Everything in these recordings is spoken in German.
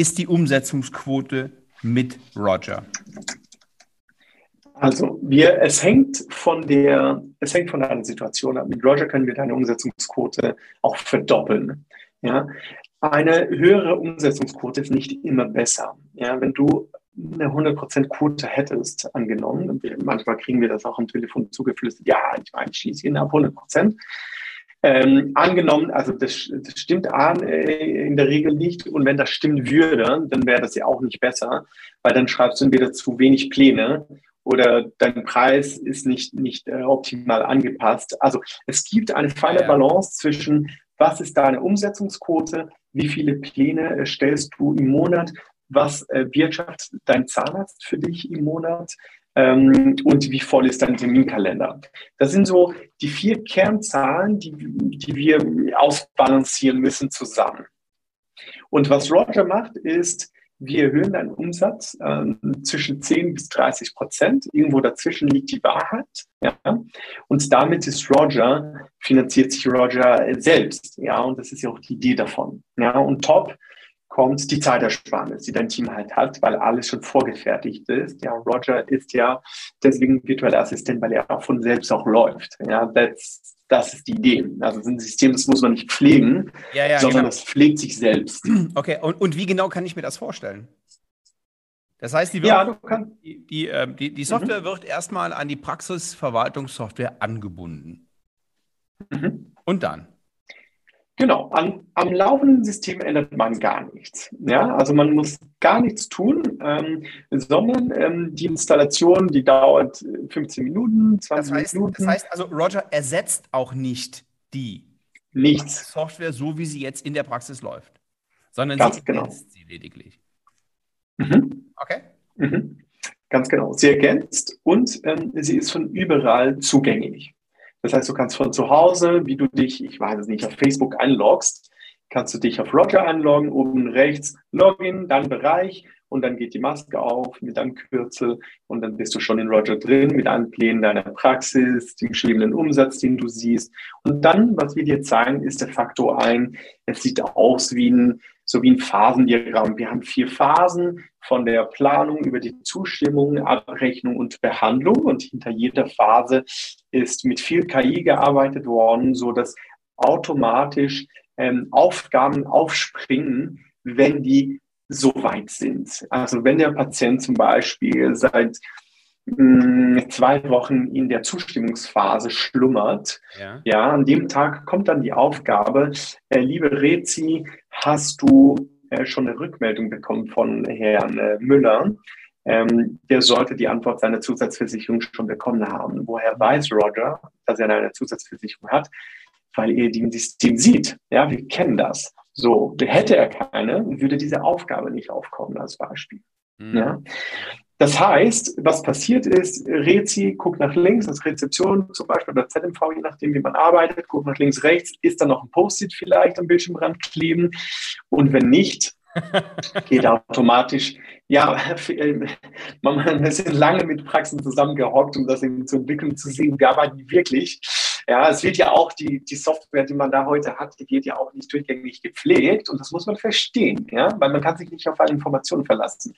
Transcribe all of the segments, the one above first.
ist die Umsetzungsquote mit Roger? Also wir, es hängt von der, es hängt von deiner Situation ab. Mit Roger können wir deine Umsetzungsquote auch verdoppeln. Ja, eine höhere Umsetzungsquote ist nicht immer besser. Ja, wenn du eine 100% Quote hättest, angenommen, manchmal kriegen wir das auch am Telefon zugeflüstert, ja, ich meine, ich schließe ihn ab 100%. Ähm, angenommen, also das, das stimmt an, äh, in der Regel nicht. Und wenn das stimmen würde, dann wäre das ja auch nicht besser, weil dann schreibst du entweder zu wenig Pläne oder dein Preis ist nicht, nicht äh, optimal angepasst. Also es gibt eine feine Balance zwischen, was ist deine Umsetzungsquote, wie viele Pläne äh, stellst du im Monat, was äh, wirtschaftet dein Zahnarzt für dich im Monat ähm, und wie voll ist dein Terminkalender. Das sind so die vier Kernzahlen, die, die wir ausbalancieren müssen zusammen. Und was Roger macht, ist, wir erhöhen deinen Umsatz äh, zwischen 10 bis 30 Prozent. Irgendwo dazwischen liegt die Wahrheit. Ja? Und damit ist Roger, finanziert sich Roger selbst. Ja, und das ist ja auch die Idee davon. Ja, und top kommt die Zeitersparnis, die dein Team halt hat, weil alles schon vorgefertigt ist. Ja, Roger ist ja deswegen virtueller Assistent, weil er auch von selbst auch läuft. Ja, that's, das ist die Idee. Also ein System, das muss man nicht pflegen, ja, ja, sondern genau. das pflegt sich selbst. Okay, und, und wie genau kann ich mir das vorstellen? Das heißt, die, ja, die, die, ähm, die, die, Software mhm. wird erstmal an die Praxisverwaltungssoftware angebunden. Mhm. Und dann? Genau, an, am laufenden System ändert man gar nichts. Ja, also man muss gar nichts tun, ähm, sondern ähm, die Installation, die dauert 15 Minuten, 20 das heißt, Minuten. Das heißt also, Roger ersetzt auch nicht die nichts. Software, so wie sie jetzt in der Praxis läuft, sondern Ganz sie genau. ergänzt sie lediglich. Mhm. Okay. Mhm. Ganz genau. Sie ergänzt und ähm, sie ist von überall zugänglich. Das heißt, du kannst von zu Hause, wie du dich, ich weiß es nicht, auf Facebook einloggst, kannst du dich auf Roger einloggen, oben rechts Login, dann Bereich und dann geht die Maske auf mit einem Kürzel und dann bist du schon in Roger drin mit allen Plänen deiner Praxis, dem schwebenden Umsatz, den du siehst. Und dann, was wir dir zeigen, ist der Faktor ein. Es sieht aus wie ein, so wie ein Phasendiagramm. Wir haben vier Phasen von der Planung über die Zustimmung, Abrechnung und Behandlung. Und hinter jeder Phase ist mit viel KI gearbeitet worden, so dass automatisch ähm, Aufgaben aufspringen, wenn die so weit sind. Also wenn der Patient zum Beispiel seit mh, hm, zwei Wochen in der Zustimmungsphase schlummert, ja. ja, an dem Tag kommt dann die Aufgabe, äh, liebe Rezi, hast du äh, schon eine Rückmeldung bekommen von Herrn äh, Müller? Ähm, der sollte die Antwort seiner Zusatzversicherung schon bekommen haben. Woher weiß Roger, dass er eine Zusatzversicherung hat? Weil er die im System sieht. Ja, wir kennen das. So, hätte er keine, würde diese Aufgabe nicht aufkommen als Beispiel. Mhm. Ja? Das heißt, was passiert ist, Rezi guckt nach links, als Rezeption zum Beispiel oder ZMV, je nachdem, wie man arbeitet, guckt nach links, rechts, ist da noch ein Post-it vielleicht am Bildschirmrand kleben und wenn nicht, geht automatisch. Ja, wir sind lange mit Praxen zusammengehockt, um das eben zu entwickeln, zu sehen, wie arbeiten die wirklich. Ja, es wird ja auch die, die Software, die man da heute hat, die wird ja auch nicht durchgängig gepflegt und das muss man verstehen, ja, weil man kann sich nicht auf alle Informationen verlassen.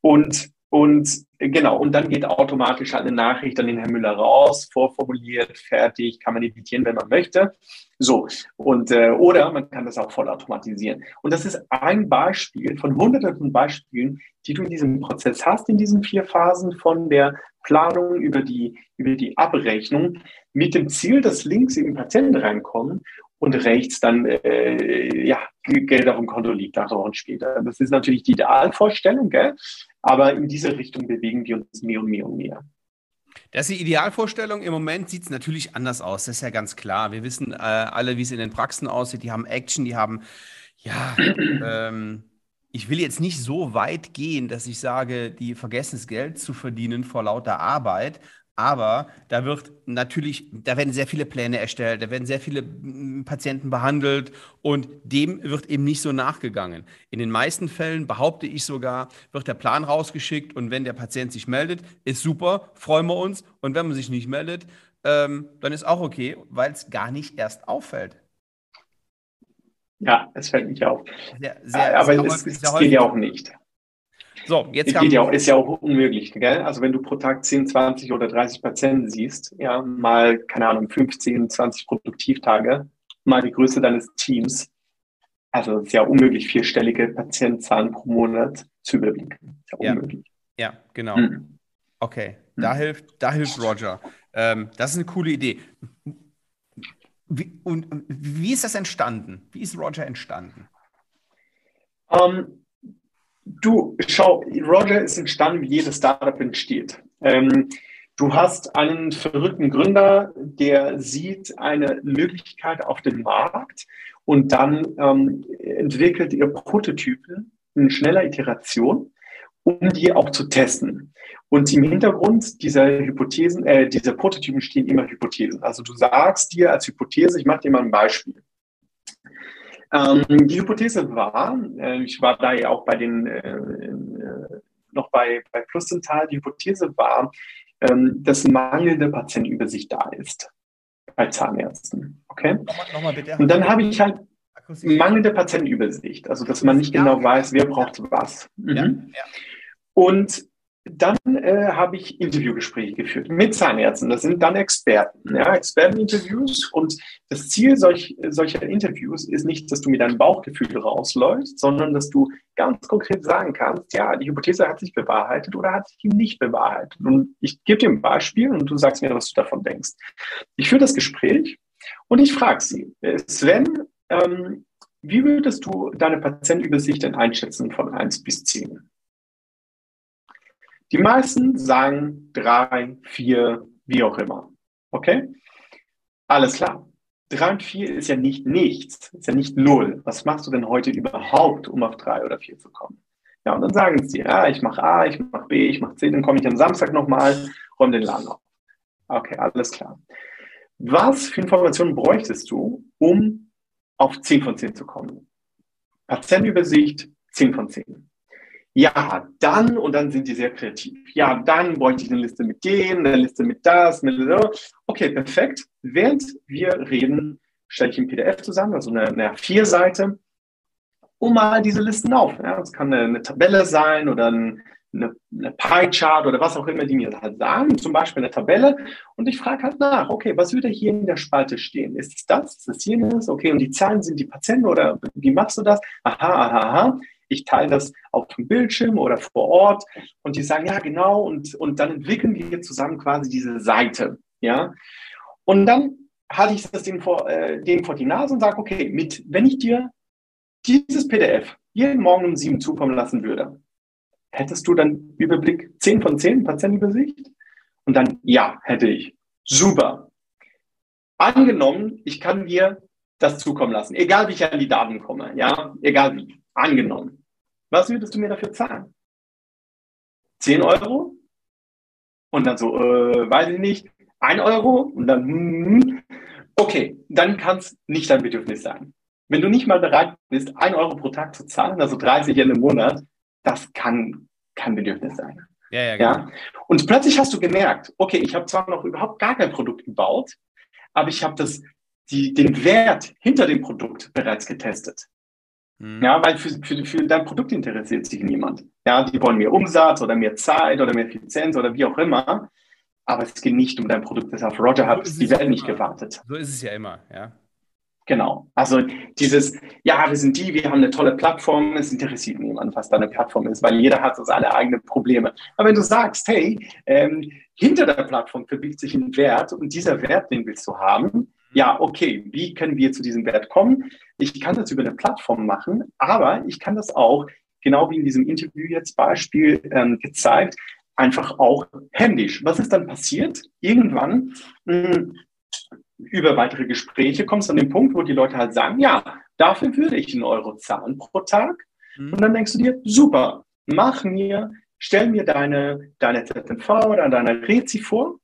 Und und genau, und dann geht automatisch eine Nachricht an den Herrn Müller raus, vorformuliert, fertig, kann man editieren, wenn man möchte. So, und äh, oder man kann das auch voll automatisieren. Und das ist ein Beispiel von hunderten von Beispielen, die du in diesem Prozess hast, in diesen vier Phasen von der Planung über die, über die Abrechnung, mit dem Ziel, dass links eben Patienten reinkommen und rechts dann äh, ja, Geld auf dem Konto liegt, acht Wochen später. Das ist natürlich die Idealvorstellung, gell? Aber in diese Richtung bewegen wir uns mehr und mehr und mehr. Das ist die Idealvorstellung. Im Moment sieht es natürlich anders aus. Das ist ja ganz klar. Wir wissen äh, alle, wie es in den Praxen aussieht. Die haben Action, die haben, ja, ähm, ich will jetzt nicht so weit gehen, dass ich sage, die vergessen das Geld zu verdienen vor lauter Arbeit, aber da wird natürlich, da werden sehr viele Pläne erstellt, da werden sehr viele mm, Patienten behandelt und dem wird eben nicht so nachgegangen. In den meisten Fällen, behaupte ich sogar, wird der Plan rausgeschickt und wenn der Patient sich meldet, ist super, freuen wir uns. Und wenn man sich nicht meldet, ähm, dann ist auch okay, weil es gar nicht erst auffällt. Ja, es fällt nicht auf. Sehr, sehr, aber sehr es, es geht ja auch nicht. So, jetzt geht ja auch, ist ja auch unmöglich, gell? Also wenn du pro Tag 10, 20 oder 30 Patienten siehst, ja, mal, keine Ahnung, 15, 20 Produktivtage, mal die Größe deines Teams, also es ist ja unmöglich, vierstellige Patientenzahlen pro Monat zu überblicken. Ist ja, ja. unmöglich. Ja, genau. Hm. Okay, hm. da hilft, da hilft Roger. Ähm, das ist eine coole Idee. Wie, und wie ist das entstanden? Wie ist Roger entstanden? Um, ähm, du, schau, Roger ist entstanden, wie jedes Startup entsteht. Ähm, du hast einen verrückten Gründer, der sieht eine Möglichkeit auf dem Markt und dann ähm, entwickelt ihr Prototypen in schneller Iteration, um die auch zu testen. Und im Hintergrund dieser Hypothesen, äh, dieser Prototypen stehen immer Hypothesen. Also du sagst dir als Hypothese, ich mache dir mal ein Beispiel. Ähm, die Hypothese war, äh, ich war da ja auch bei den, äh, äh noch bei, bei Flussental, die Hypothese war, ähm, dass mangelnde Patientenübersicht da ist bei Zahnärzten. Okay? Nochmal, nochmal bitte. Und dann habe ich halt mangelnde Patientenübersicht, also dass man nicht genau weiß, wer braucht was. Mhm. Und dann äh, habe ich Interviewgespräche geführt mit Zahnärzten. Das sind dann Experten, ja, Experteninterviews. Und das Ziel solch, solcher Interviews ist nicht, dass du mit deinem Bauchgefühl rausläufst, sondern dass du ganz konkret sagen kannst, ja, die Hypothese hat sich bewahrheitet oder hat sich nicht bewahrheitet. Und ich gebe dir ein Beispiel und du sagst mir, was du davon denkst. Ich führe das Gespräch und ich frage sie, Sven, ähm, wie würdest du deine Patientenübersicht denn einschätzen von 1 bis 10? Die meisten sagen drei, vier, wie auch immer. Okay? Alles klar. Drei und vier ist ja nicht nichts, ist ja nicht null. Was machst du denn heute überhaupt, um auf drei oder vier zu kommen? Ja, und dann sagen sie, ja, ich mache A, ich mache B, ich mache C, dann komme ich am Samstag nochmal, räume den Laden auf. Okay, alles klar. Was für Informationen bräuchtest du, um auf 10 von 10 zu kommen? Patientenübersicht, 10 von 10. Ja, dann, und dann sind die sehr kreativ. Ja, dann bräuchte ich eine Liste mit denen, eine Liste mit das, mit das. Okay, perfekt. Während wir reden, stelle ich ein PDF zusammen, also eine, eine A4-Seite, um mal diese Listen auf. Ja, das kann eine, eine Tabelle sein oder ein, eine, eine Pie-Chart oder was auch immer die mir halt sagen, zum Beispiel eine Tabelle. Und ich frage halt nach, okay, was würde hier in der Spalte stehen? Ist es das? Ist es jenes? Okay, und die Zahlen sind die Patienten oder wie machst du das? Aha, aha, aha ich teile das auf dem Bildschirm oder vor Ort und die sagen, ja, genau, und, und dann entwickeln wir zusammen quasi diese Seite, ja. Und dann halte ich das denen vor, äh, denen vor die Nase und sage, okay, mit, wenn ich dir dieses PDF jeden Morgen um sieben zukommen lassen würde, hättest du dann Überblick 10 von 10 Patientenübersicht? Und dann, ja, hätte ich. Super. Angenommen, ich kann dir das zukommen lassen, egal wie ich an die Daten komme, ja, egal wie. Angenommen. Was würdest du mir dafür zahlen? 10 Euro? Und dann so, äh, weiß ich nicht, 1 Euro? Und dann, hm, okay, dann kann es nicht dein Bedürfnis sein. Wenn du nicht mal bereit bist, 1 Euro pro Tag zu zahlen, also 30 Yen im Monat, das kann kein Bedürfnis sein. Ja, ja, genau. ja? Und plötzlich hast du gemerkt, okay, ich habe zwar noch überhaupt gar kein Produkt gebaut, aber ich habe das, die, den Wert hinter dem Produkt bereits getestet. Mhm. Ja, weil für, für, für dein Produkt interessiert sich niemand. Ja, die wollen mehr Umsatz oder mehr Zeit oder mehr Effizienz oder wie auch immer. Aber es geht nicht um dein Produkt, das auf Roger hat. So die werden nicht gewartet. So ist es ja immer, ja. Genau. Also dieses, ja, wir sind die, wir haben eine tolle Plattform, es interessiert niemand, was da eine Plattform ist, weil jeder hat so seine eigenen Probleme. Aber wenn du sagst, hey, ähm, hinter der Plattform verbirgt sich ein Wert und dieser Wert, den willst du haben, ja, okay, wie können wir zu diesem Wert kommen? Ich kann das über eine Plattform machen, aber ich kann das auch, genau wie in diesem Interview jetzt Beispiel ähm, gezeigt, einfach auch händisch. Was ist dann passiert? Irgendwann mh, hm, über weitere Gespräche kommst du an den Punkt, wo die Leute halt sagen, ja, dafür würde ich einen Euro zahlen pro Tag. Mhm. Und dann denkst du dir, super, mach mir, stell mir deine, deine ZNV oder deine Rezi vor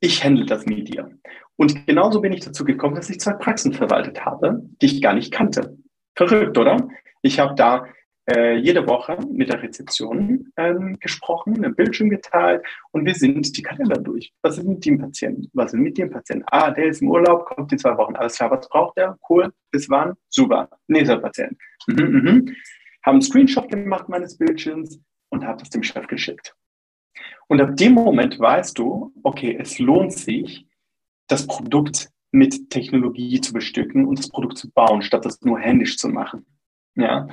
ich handle das mit dir. Und genauso bin ich dazu gekommen, dass ich zwei Praxen verwaltet habe, die ich gar nicht kannte. Verrückt, oder? Ich habe da äh, jede Woche mit der Rezeption ähm, gesprochen, ein Bildschirm geteilt und wir sind die Kalender durch. Was ist mit dem Patienten? Was ist mit dem Patienten? Ah, der ist im Urlaub, kommt in zwei Wochen. Alles klar, was braucht der? Cool, bis wann? Super. Nächster Patient. Mhm, mhm. Haben einen Screenshot gemacht meines Bildschirms und habe das dem Chef geschickt. Und ab dem Moment weißt du, okay, es lohnt sich, das Produkt mit Technologie zu bestücken und das Produkt zu bauen, statt das nur händisch zu machen. Ja,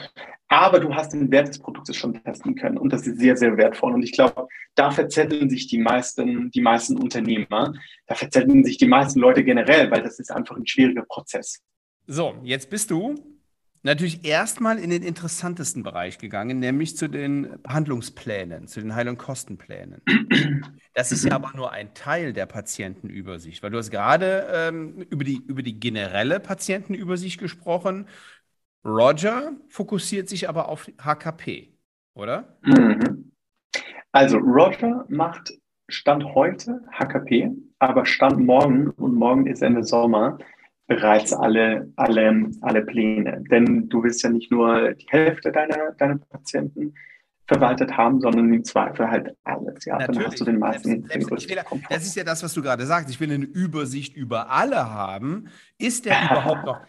aber du hast den Wert des Produktes schon testen können und das ist sehr, sehr wertvoll. Und ich glaube, da verzetteln sich die meisten, die meisten Unternehmer, da verzetteln sich die meisten Leute generell, weil das ist einfach ein schwieriger Prozess. So, jetzt bist du natürlich erstmal in den interessantesten Bereich gegangen, nämlich zu den Behandlungsplänen, zu den Heil- und Kostenplänen. Das ist ja aber nur ein Teil der Patientenübersicht, weil du hast gerade ähm, über, die, über die generelle Patientenübersicht gesprochen. Roger fokussiert sich aber auf HKP, oder? Mhm. Also Roger macht Stand heute HKP, aber Stand morgen und morgen ist Ende Sommer bereits alle, alle, alle Pläne. Denn du willst ja nicht nur die Hälfte deiner, deiner Patienten verwaltet haben, sondern im Zweifel halt alles. Ja, Natürlich. dann hast du den meisten. Selbst, selbst will, das ist ja das, was du gerade sagst. Ich will eine Übersicht über alle haben. Ist der überhaupt noch?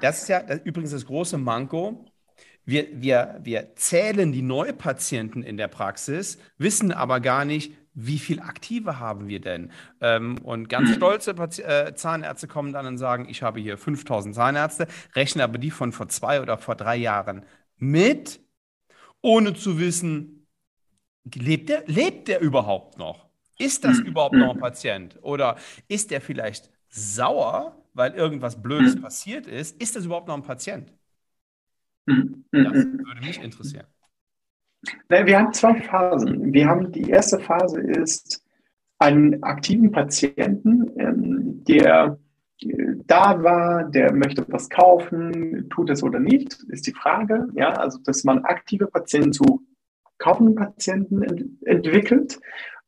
Das ist ja das, übrigens das große Manko. Wir, wir, wir zählen die Neupatienten in der Praxis, wissen aber gar nicht, wie viel Aktive haben wir denn? Ähm, und ganz stolze äh, Zahnärzte kommen dann und sagen, ich habe hier 5000 Zahnärzte, rechnen aber die von vor zwei oder vor drei Jahren mit, ohne zu wissen, lebt der, lebt der überhaupt noch? Ist das überhaupt noch ein Patient? Oder ist der vielleicht sauer, weil irgendwas Blödes passiert ist? Ist das überhaupt noch ein Patient? Das würde mich interessieren. Wir haben zwei Phasen. Wir haben die erste Phase ist einen aktiven Patienten, ähm, der äh, da war, der möchte was kaufen, tut es oder nicht, ist die Frage. Ja, also dass man aktive Patienten zu kaufenden Patienten ent entwickelt.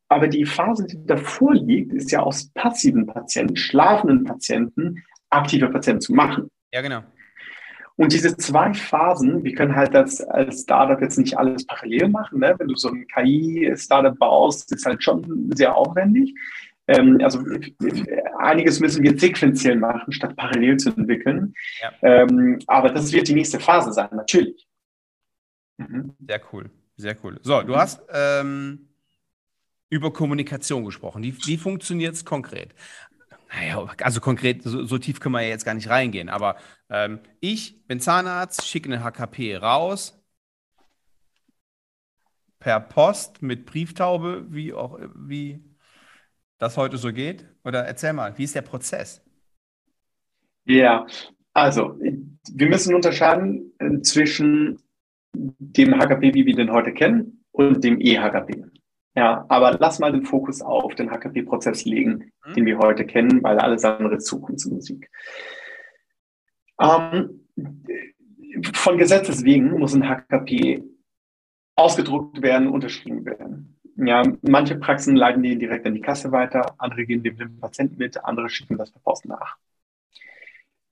Aber die Phase, die davor liegt, ist ja aus passiven Patienten, schlafenden Patienten, aktive Patienten zu machen. Ja, genau. Und diese zwei Phasen, wir können halt das als Startup jetzt nicht alles parallel machen. Ne? Wenn du so ein KI-Startup baust, ist halt schon sehr aufwendig. Ähm, also einiges müssen wir sequenziell machen, statt parallel zu entwickeln. Ja. Ähm, aber das wird die nächste Phase sein, natürlich. Mhm. Sehr cool, sehr cool. So, du hast ähm, über Kommunikation gesprochen. Wie, wie funktioniert es konkret? Naja, also konkret, so, so, tief können wir ja jetzt gar nicht reingehen. Aber ähm, ich bin Zahnarzt, schicke eine HKP raus, per Post mit Brieftaube, wie auch wie das heute so geht. Oder erzähl mal, wie ist der Prozess? Ja, also wir müssen unterscheiden äh, zwischen dem HKP, wie wir den heute kennen, und dem E-HKP. Ja, aber lass mal den Fokus auf den HKP-Prozess legen, mhm. den wir heute kennen, weil alles andere Zukunftsmusik. Ähm, von Gesetzes wegen muss ein HKP ausgedruckt werden, unterschrieben werden. Ja, manche Praxen leiten die direkt an die Kasse weiter, andere geben dem Patienten mit, andere schicken das per Post nach.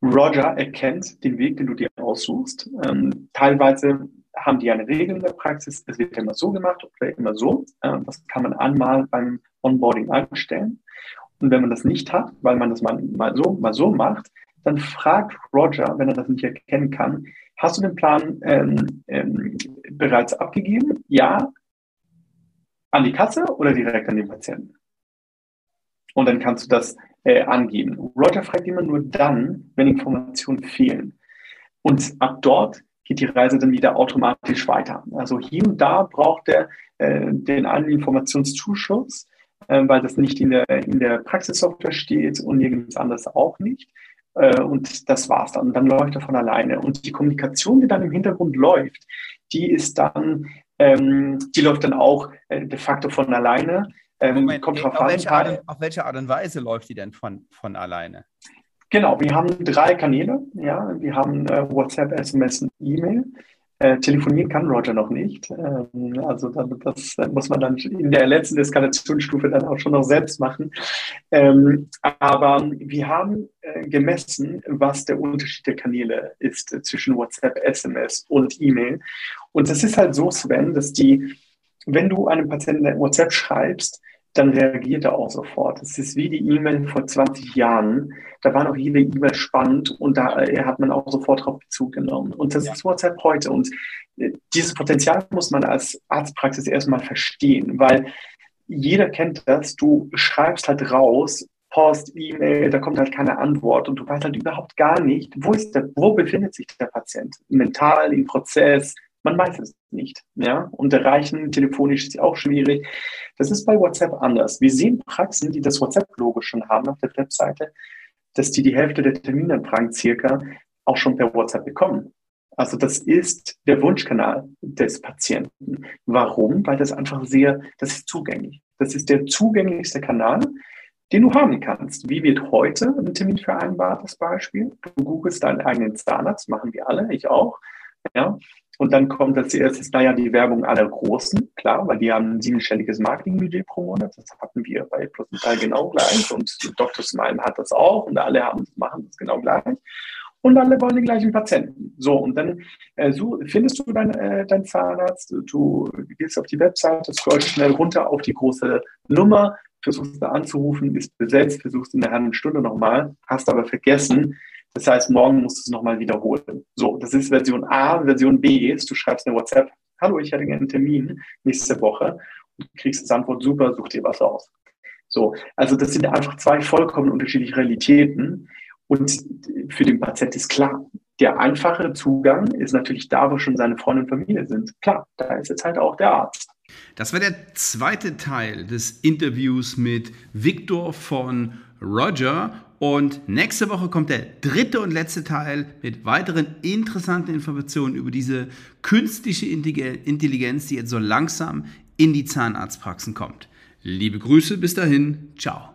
Roger erkennt den Weg, den du dir aussuchst. Ähm, teilweise haben die eine Regel in der Praxis, es wird immer so gemacht oder immer so. Äh, das kann man einmal beim Onboarding einstellen. Und wenn man das nicht hat, weil man das mal, mal, so, mal so macht, dann fragt Roger, wenn er das nicht erkennen kann, hast du den Plan ähm, ähm, bereits abgegeben? Ja. An die Kasse oder direkt an den Patienten? Und dann kannst du das äh, angeben. Roger fragt immer nur dann, wenn Informationen fehlen. Und ab dort geht die Reise dann wieder automatisch weiter. Also hier und da braucht er äh, den einen Informationszuschuss, äh, weil das nicht in der, in der Praxissoftware steht und nirgends anders auch nicht. Äh, und das war's dann. Und dann läuft er von alleine. Und die Kommunikation, die dann im Hintergrund läuft, die ist dann, ähm, die läuft dann auch äh, de facto von alleine. Ähm, Moment, kommt auf, welche Art, auf welche Art und Weise läuft die denn von, von alleine? Genau, wir haben drei Kanäle. Ja, wir haben äh, WhatsApp, SMS und E-Mail. Äh, telefonieren kann Roger noch nicht. Ähm, also dann, das muss man dann in der letzten Eskalationsstufe dann auch schon noch selbst machen. Ähm, aber wir haben äh, gemessen, was der Unterschied der Kanäle ist äh, zwischen WhatsApp, SMS und E-Mail. Und das ist halt so, Sven, dass die, wenn du einem Patienten WhatsApp schreibst, dann reagiert er auch sofort. Es ist wie die E-Mail vor 20 Jahren. Da war noch jede E-Mail spannend und da äh, hat man auch sofort darauf Bezug genommen. Und das ja. ist WhatsApp heute. Und äh, dieses Potenzial muss man als Arztpraxis erstmal verstehen, weil jeder kennt das. Du schreibst halt raus, Post, E-Mail, da kommt halt keine Antwort und du weißt halt überhaupt gar nicht, wo ist der, wo befindet sich der Patient? Mental, im Prozess, man weiß es nicht. Ja? Und erreichen telefonisch ist auch schwierig. Das ist bei WhatsApp anders. Wir sehen Praxen, die das WhatsApp-Logo schon haben auf der Webseite, dass die die Hälfte der Terminanfragen circa auch schon per WhatsApp bekommen. Also das ist der Wunschkanal des Patienten. Warum? Weil das einfach sehr, das ist zugänglich. Das ist der zugänglichste Kanal, den du haben kannst. Wie wird heute ein Termin vereinbart, das Beispiel? Du googelst deinen eigenen Zahnarzt, machen wir alle, ich auch. Ja, und dann kommt als erstes, naja, die Werbung aller Großen, klar, weil die haben ein siebenstelliges Marketingbudget pro Monat. Das hatten wir bei Prozental genau gleich. Und Dr. Smile hat das auch und alle haben, machen das genau gleich. Und alle wollen den gleichen Patienten. So, und dann äh, so, findest du deinen äh, dein Zahnarzt, du gehst auf die Webseite, scrollst schnell runter auf die große Nummer, versuchst da anzurufen, ist besetzt, versuchst in der halben Stunde nochmal, hast aber vergessen, das heißt, morgen musst du es nochmal wiederholen. So, das ist Version A. Version B ist, du schreibst eine WhatsApp, hallo, ich hätte gerne einen Termin nächste Woche und kriegst das Antwort, super, such dir was aus. So, also das sind einfach zwei vollkommen unterschiedliche Realitäten. Und für den Patient ist klar, der einfache Zugang ist natürlich da, wo schon seine Freunde und Familie sind. Klar, da ist jetzt halt auch der Arzt. Das war der zweite Teil des Interviews mit Victor von Roger. Und nächste Woche kommt der dritte und letzte Teil mit weiteren interessanten Informationen über diese künstliche Intelligenz, die jetzt so langsam in die Zahnarztpraxen kommt. Liebe Grüße, bis dahin, ciao.